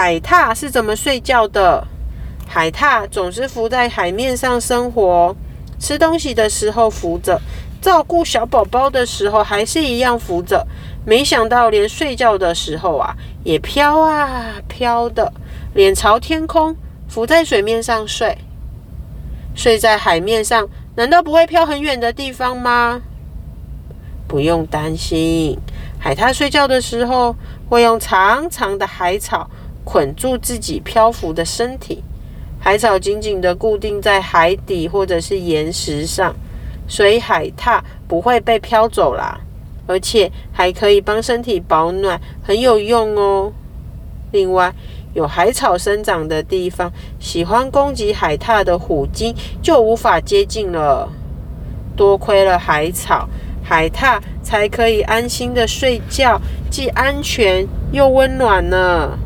海獭是怎么睡觉的？海獭总是浮在海面上生活，吃东西的时候浮着，照顾小宝宝的时候还是一样浮着。没想到连睡觉的时候啊，也飘啊飘的，脸朝天空，浮在水面上睡。睡在海面上，难道不会飘很远的地方吗？不用担心，海獭睡觉的时候会用长长的海草捆住自己漂浮的身体。海草紧紧地固定在海底或者是岩石上，所以海獭不会被飘走啦。而且还可以帮身体保暖，很有用哦。另外，有海草生长的地方，喜欢攻击海獭的虎鲸就无法接近了。多亏了海草，海獭才可以安心的睡觉，既安全又温暖呢。